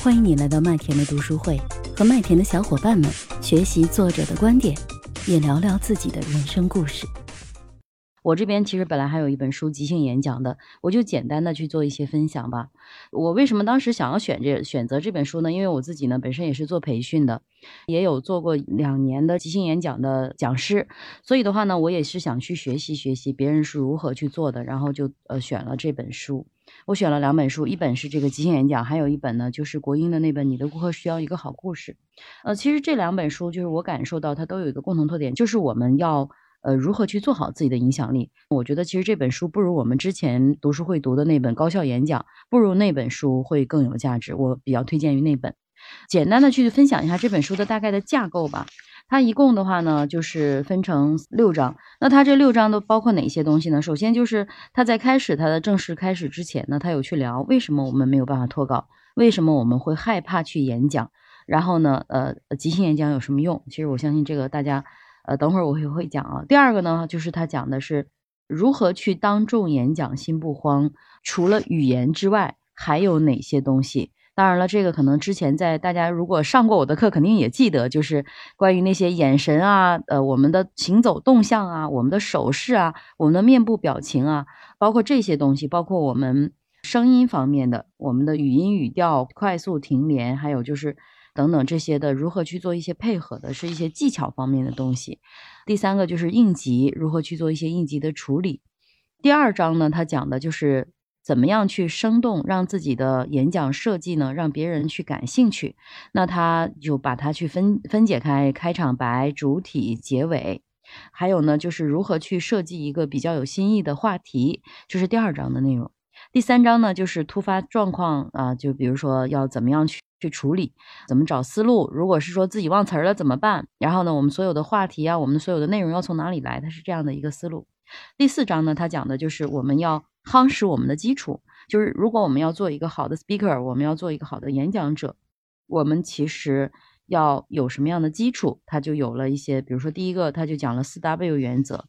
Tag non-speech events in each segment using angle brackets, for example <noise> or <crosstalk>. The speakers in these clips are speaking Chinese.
欢迎你来到麦田的读书会，和麦田的小伙伴们学习作者的观点，也聊聊自己的人生故事。我这边其实本来还有一本书即兴演讲的，我就简单的去做一些分享吧。我为什么当时想要选这选择这本书呢？因为我自己呢本身也是做培训的，也有做过两年的即兴演讲的讲师，所以的话呢，我也是想去学习学习别人是如何去做的，然后就呃选了这本书。我选了两本书，一本是这个即兴演讲，还有一本呢就是国英的那本《你的顾客需要一个好故事》。呃，其实这两本书就是我感受到它都有一个共同特点，就是我们要呃如何去做好自己的影响力。我觉得其实这本书不如我们之前读书会读的那本高效演讲，不如那本书会更有价值。我比较推荐于那本。简单的去分享一下这本书的大概的架构吧。它一共的话呢，就是分成六章。那它这六章都包括哪些东西呢？首先就是他在开始他的正式开始之前呢，他有去聊为什么我们没有办法脱稿，为什么我们会害怕去演讲，然后呢，呃，即兴演讲有什么用？其实我相信这个大家，呃，等会儿我也会讲啊。第二个呢，就是他讲的是如何去当众演讲心不慌，除了语言之外，还有哪些东西？当然了，这个可能之前在大家如果上过我的课，肯定也记得，就是关于那些眼神啊，呃，我们的行走动向啊，我们的手势啊，我们的面部表情啊，包括这些东西，包括我们声音方面的，我们的语音语调、快速停连，还有就是等等这些的，如何去做一些配合的，是一些技巧方面的东西。第三个就是应急，如何去做一些应急的处理。第二章呢，它讲的就是。怎么样去生动让自己的演讲设计呢？让别人去感兴趣，那他就把它去分分解开，开场白、主体、结尾，还有呢，就是如何去设计一个比较有新意的话题，这是第二章的内容。第三章呢，就是突发状况啊，就比如说要怎么样去去处理，怎么找思路，如果是说自己忘词儿了怎么办？然后呢，我们所有的话题啊，我们所有的内容要从哪里来？它是这样的一个思路。第四章呢，它讲的就是我们要。夯实我们的基础，就是如果我们要做一个好的 speaker，我们要做一个好的演讲者，我们其实要有什么样的基础？他就有了一些，比如说第一个，他就讲了四 W 原则。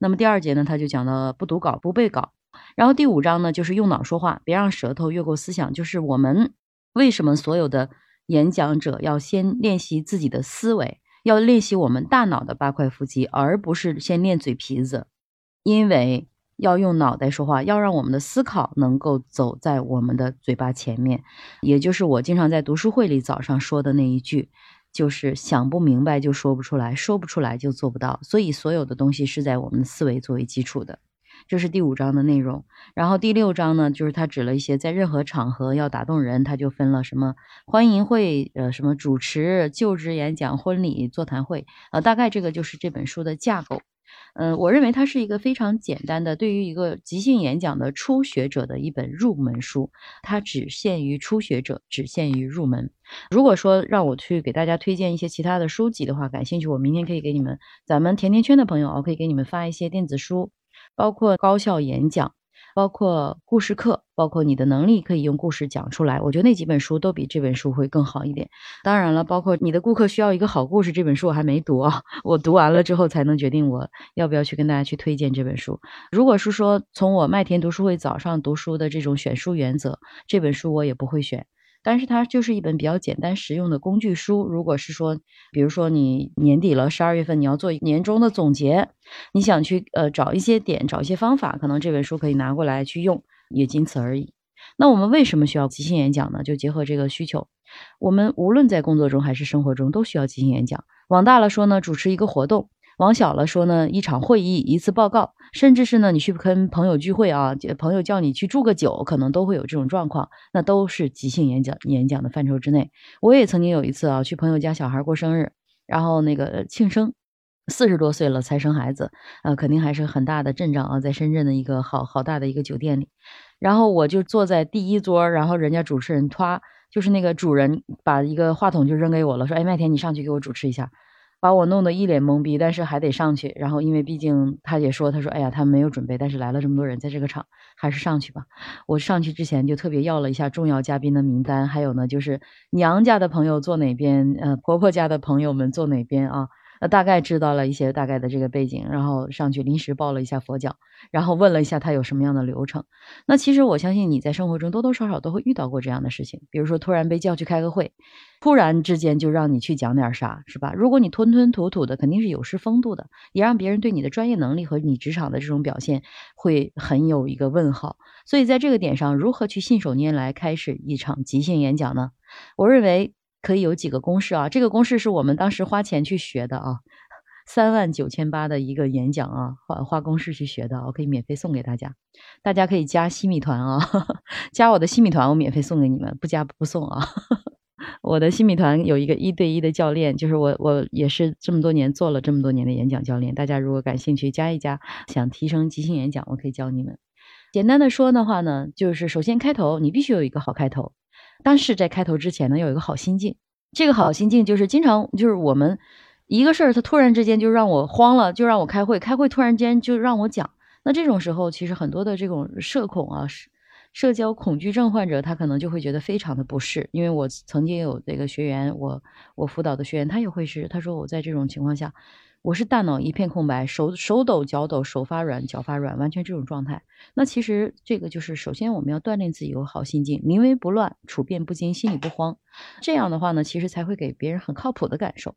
那么第二节呢，他就讲了不读稿、不背稿。然后第五章呢，就是用脑说话，别让舌头越过思想。就是我们为什么所有的演讲者要先练习自己的思维，要练习我们大脑的八块腹肌，而不是先练嘴皮子，因为。要用脑袋说话，要让我们的思考能够走在我们的嘴巴前面，也就是我经常在读书会里早上说的那一句，就是想不明白就说不出来，说不出来就做不到。所以所有的东西是在我们的思维作为基础的。这是第五章的内容。然后第六章呢，就是他指了一些在任何场合要打动人，他就分了什么欢迎会，呃，什么主持、就职演讲、婚礼、座谈会，呃，大概这个就是这本书的架构。嗯，我认为它是一个非常简单的，对于一个即兴演讲的初学者的一本入门书。它只限于初学者，只限于入门。如果说让我去给大家推荐一些其他的书籍的话，感兴趣，我明天可以给你们，咱们甜甜圈的朋友，我可以给你们发一些电子书，包括高效演讲。包括故事课，包括你的能力可以用故事讲出来。我觉得那几本书都比这本书会更好一点。当然了，包括你的顾客需要一个好故事，这本书我还没读啊，<laughs> 我读完了之后才能决定我要不要去跟大家去推荐这本书。如果是说从我麦田读书会早上读书的这种选书原则，这本书我也不会选。但是它就是一本比较简单实用的工具书。如果是说，比如说你年底了，十二月份你要做年终的总结，你想去呃找一些点，找一些方法，可能这本书可以拿过来去用，也仅此而已。那我们为什么需要即兴演讲呢？就结合这个需求，我们无论在工作中还是生活中都需要即兴演讲。往大了说呢，主持一个活动。往小了说呢，一场会议、一次报告，甚至是呢，你去跟朋友聚会啊，朋友叫你去住个酒，可能都会有这种状况，那都是即兴演讲演讲的范畴之内。我也曾经有一次啊，去朋友家小孩过生日，然后那个庆生，四十多岁了才生孩子，呃，肯定还是很大的阵仗啊，在深圳的一个好好大的一个酒店里，然后我就坐在第一桌，然后人家主持人他就是那个主人把一个话筒就扔给我了，说，哎，麦田你上去给我主持一下。把我弄得一脸懵逼，但是还得上去。然后，因为毕竟他也说，他说：“哎呀，他没有准备，但是来了这么多人，在这个场，还是上去吧。”我上去之前就特别要了一下重要嘉宾的名单，还有呢，就是娘家的朋友坐哪边，呃，婆婆家的朋友们坐哪边啊？呃，大概知道了一些大概的这个背景，然后上去临时报了一下佛教，然后问了一下他有什么样的流程。那其实我相信你在生活中多多少少都会遇到过这样的事情，比如说突然被叫去开个会，突然之间就让你去讲点啥，是吧？如果你吞吞吐吐的，肯定是有失风度的，也让别人对你的专业能力和你职场的这种表现会很有一个问号。所以在这个点上，如何去信手拈来开始一场即兴演讲呢？我认为。可以有几个公式啊？这个公式是我们当时花钱去学的啊，三万九千八的一个演讲啊，花花公式去学的，我可以免费送给大家。大家可以加西米团啊，<laughs> 加我的西米团，我免费送给你们，不加不送啊。<laughs> 我的西米团有一个一对一的教练，就是我我也是这么多年做了这么多年的演讲教练。大家如果感兴趣，加一加，想提升即兴演讲，我可以教你们。简单的说的话呢，就是首先开头你必须有一个好开头。但是在开头之前呢，有一个好心境。这个好心境就是经常就是我们一个事儿，他突然之间就让我慌了，就让我开会，开会突然间就让我讲。那这种时候，其实很多的这种社恐啊，社社交恐惧症患者，他可能就会觉得非常的不适。因为我曾经有这个学员，我我辅导的学员，他也会是，他说我在这种情况下。我是大脑一片空白，手手抖脚抖，手发软脚发软，完全这种状态。那其实这个就是，首先我们要锻炼自己有好心境，临危不乱，处变不惊，心里不慌。这样的话呢，其实才会给别人很靠谱的感受。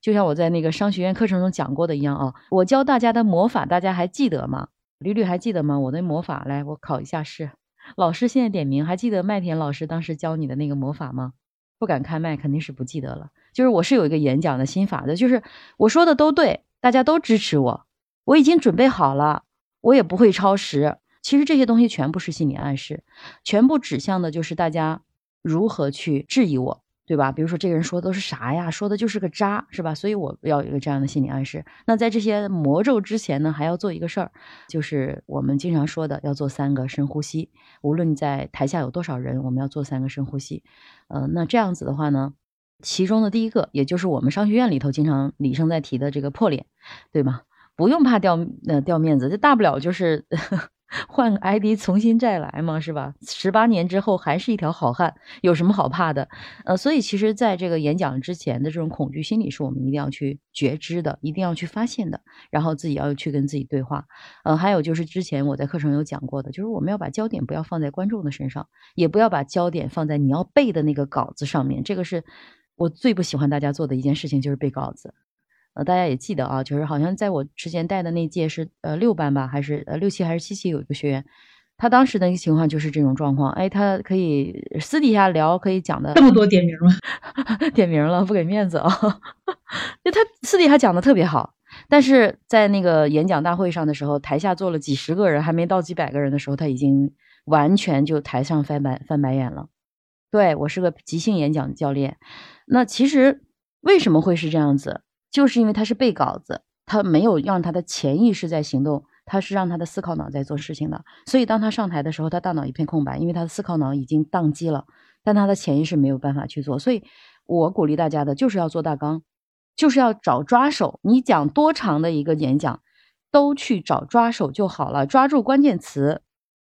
就像我在那个商学院课程中讲过的一样啊，我教大家的魔法，大家还记得吗？吕吕还记得吗？我的魔法，来，我考一下试。老师现在点名，还记得麦田老师当时教你的那个魔法吗？不敢开麦，肯定是不记得了。就是我是有一个演讲的心法的，就是我说的都对，大家都支持我，我已经准备好了，我也不会超时。其实这些东西全部是心理暗示，全部指向的就是大家如何去质疑我。对吧？比如说这个人说的都是啥呀？说的就是个渣，是吧？所以我要有一个这样的心理暗示。那在这些魔咒之前呢，还要做一个事儿，就是我们经常说的，要做三个深呼吸。无论你在台下有多少人，我们要做三个深呼吸。呃，那这样子的话呢，其中的第一个，也就是我们商学院里头经常李生在提的这个破脸，对吗？不用怕掉呃掉面子，这大不了就是。<laughs> 换个 ID 重新再来嘛，是吧？十八年之后还是一条好汉，有什么好怕的？呃，所以其实在这个演讲之前的这种恐惧心理，是我们一定要去觉知的，一定要去发现的，然后自己要去跟自己对话。呃，还有就是之前我在课程有讲过的，就是我们要把焦点不要放在观众的身上，也不要把焦点放在你要背的那个稿子上面。这个是我最不喜欢大家做的一件事情，就是背稿子。呃，大家也记得啊，就是好像在我之前带的那届是呃六班吧，还是呃六期还是七期有一个学员，他当时的一个情况就是这种状况，哎，他可以私底下聊，可以讲的这么多点名吗？<laughs> 点名了，不给面子啊，<laughs> 就他私底下讲的特别好，但是在那个演讲大会上的时候，台下坐了几十个人，还没到几百个人的时候，他已经完全就台上翻白翻白眼了。对我是个即兴演讲教练，那其实为什么会是这样子？就是因为他是背稿子，他没有让他的潜意识在行动，他是让他的思考脑在做事情的。所以当他上台的时候，他大脑一片空白，因为他的思考脑已经宕机了，但他的潜意识没有办法去做。所以我鼓励大家的就是要做大纲，就是要找抓手。你讲多长的一个演讲，都去找抓手就好了，抓住关键词，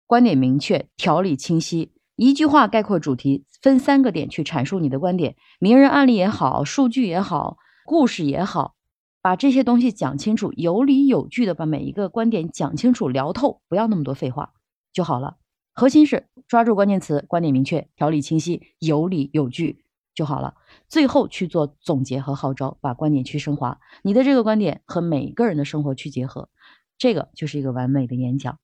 观点明确，条理清晰，一句话概括主题，分三个点去阐述你的观点，名人案例也好，数据也好。故事也好，把这些东西讲清楚，有理有据的把每一个观点讲清楚、聊透，不要那么多废话就好了。核心是抓住关键词，观点明确，条理清晰，有理有据就好了。最后去做总结和号召，把观点去升华。你的这个观点和每个人的生活去结合，这个就是一个完美的演讲。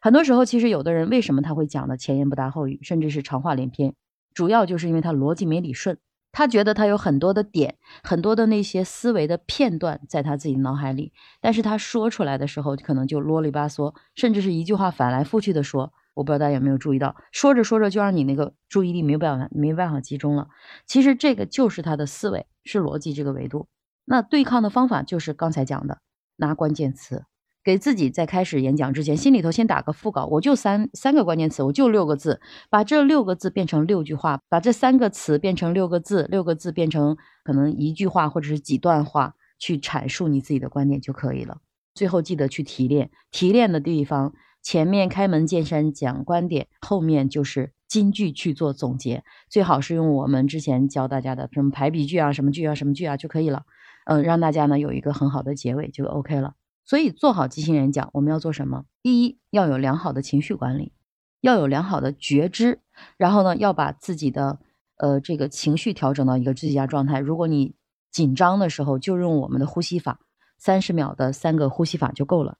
很多时候，其实有的人为什么他会讲的前言不搭后语，甚至是长话连篇，主要就是因为他逻辑没理顺。他觉得他有很多的点，很多的那些思维的片段在他自己脑海里，但是他说出来的时候可能就啰里吧嗦，甚至是一句话反来覆去的说。我不知道大家有没有注意到，说着说着就让你那个注意力没办法没办法集中了。其实这个就是他的思维是逻辑这个维度。那对抗的方法就是刚才讲的，拿关键词。给自己在开始演讲之前，心里头先打个腹稿，我就三三个关键词，我就六个字，把这六个字变成六句话，把这三个词变成六个字，六个字变成可能一句话或者是几段话，去阐述你自己的观点就可以了。最后记得去提炼，提炼的地方，前面开门见山讲观点，后面就是金句去做总结，最好是用我们之前教大家的什么排比句啊，什么句啊，什么句啊就可以了。嗯，让大家呢有一个很好的结尾就 OK 了。所以做好即兴演讲，我们要做什么？第一，要有良好的情绪管理，要有良好的觉知，然后呢，要把自己的呃这个情绪调整到一个最佳状态。如果你紧张的时候，就用我们的呼吸法，三十秒的三个呼吸法就够了。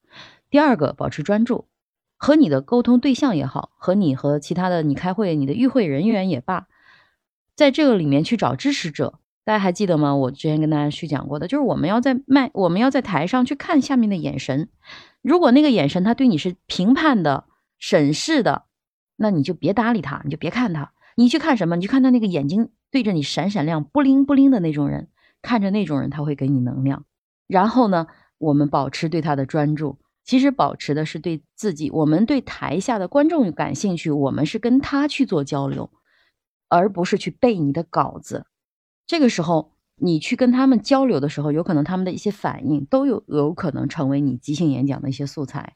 第二个，保持专注，和你的沟通对象也好，和你和其他的你开会你的与会人员也罢，在这个里面去找支持者。大家还记得吗？我之前跟大家去讲过的，就是我们要在麦，我们要在台上去看下面的眼神。如果那个眼神他对你是评判的、审视的，那你就别搭理他，你就别看他。你去看什么？你去看他那个眼睛对着你闪闪亮、不灵不灵的那种人，看着那种人，他会给你能量。然后呢，我们保持对他的专注，其实保持的是对自己，我们对台下的观众感兴趣，我们是跟他去做交流，而不是去背你的稿子。这个时候，你去跟他们交流的时候，有可能他们的一些反应都有有可能成为你即兴演讲的一些素材。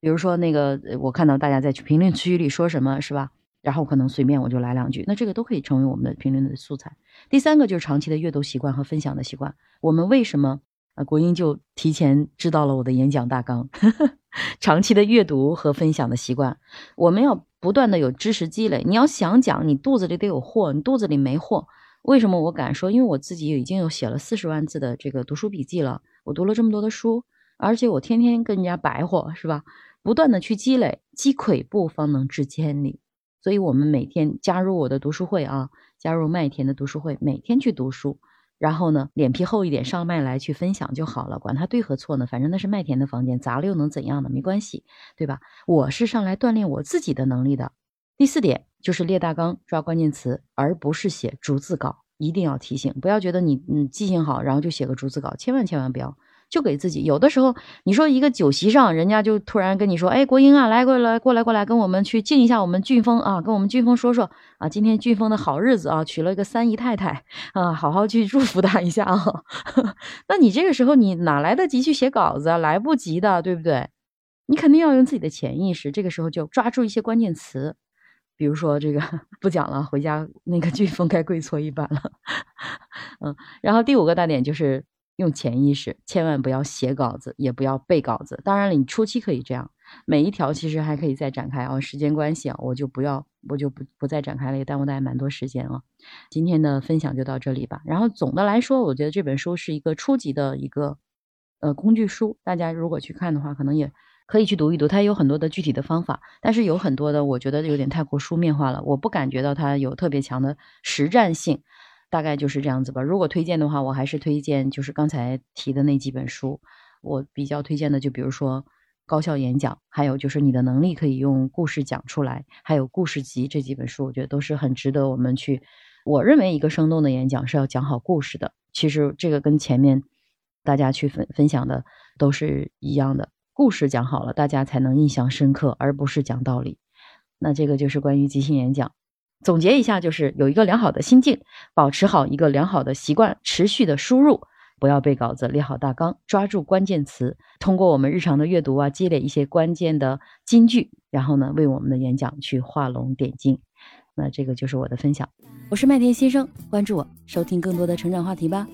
比如说，那个我看到大家在评论区里说什么是吧？然后可能随便我就来两句，那这个都可以成为我们的评论的素材。第三个就是长期的阅读习惯和分享的习惯。我们为什么啊国英就提前知道了我的演讲大纲？<laughs> 长期的阅读和分享的习惯，我们要不断的有知识积累。你要想讲，你肚子里得有货，你肚子里没货。为什么我敢说？因为我自己已经有写了四十万字的这个读书笔记了。我读了这么多的书，而且我天天跟人家白活，是吧？不断的去积累，积跬步方能至千里。所以，我们每天加入我的读书会啊，加入麦田的读书会，每天去读书，然后呢，脸皮厚一点，上麦来去分享就好了。管他对和错呢，反正那是麦田的房间，砸了又能怎样呢？没关系，对吧？我是上来锻炼我自己的能力的。第四点。就是列大纲、抓关键词，而不是写逐字稿。一定要提醒，不要觉得你嗯记性好，然后就写个逐字稿，千万千万不要。就给自己有的时候，你说一个酒席上，人家就突然跟你说：“哎，国英啊，来过来过来过来，跟我们去敬一下我们俊峰啊，跟我们俊峰说说啊，今天俊峰的好日子啊，娶了一个三姨太太啊，好好去祝福他一下啊。<laughs> ”那你这个时候你哪来得及去写稿子啊？来不及的，对不对？你肯定要用自己的潜意识，这个时候就抓住一些关键词。比如说这个 <laughs> 不讲了，回家那个飓风该跪搓衣板了。<laughs> 嗯，然后第五个大点就是用潜意识，千万不要写稿子，也不要背稿子。当然了，你初期可以这样，每一条其实还可以再展开啊。时间关系啊，我就不要，我就不不再展开了，也耽误大家蛮多时间啊。今天的分享就到这里吧。然后总的来说，我觉得这本书是一个初级的一个呃工具书，大家如果去看的话，可能也。可以去读一读，它有很多的具体的方法，但是有很多的我觉得有点太过书面化了，我不感觉到它有特别强的实战性，大概就是这样子吧。如果推荐的话，我还是推荐就是刚才提的那几本书，我比较推荐的就比如说高效演讲，还有就是你的能力可以用故事讲出来，还有故事集这几本书，我觉得都是很值得我们去。我认为一个生动的演讲是要讲好故事的，其实这个跟前面大家去分分享的都是一样的。故事讲好了，大家才能印象深刻，而不是讲道理。那这个就是关于即兴演讲。总结一下，就是有一个良好的心境，保持好一个良好的习惯，持续的输入，不要背稿子，列好大纲，抓住关键词，通过我们日常的阅读啊，积累一些关键的金句，然后呢，为我们的演讲去画龙点睛。那这个就是我的分享。我是麦田先生，关注我，收听更多的成长话题吧。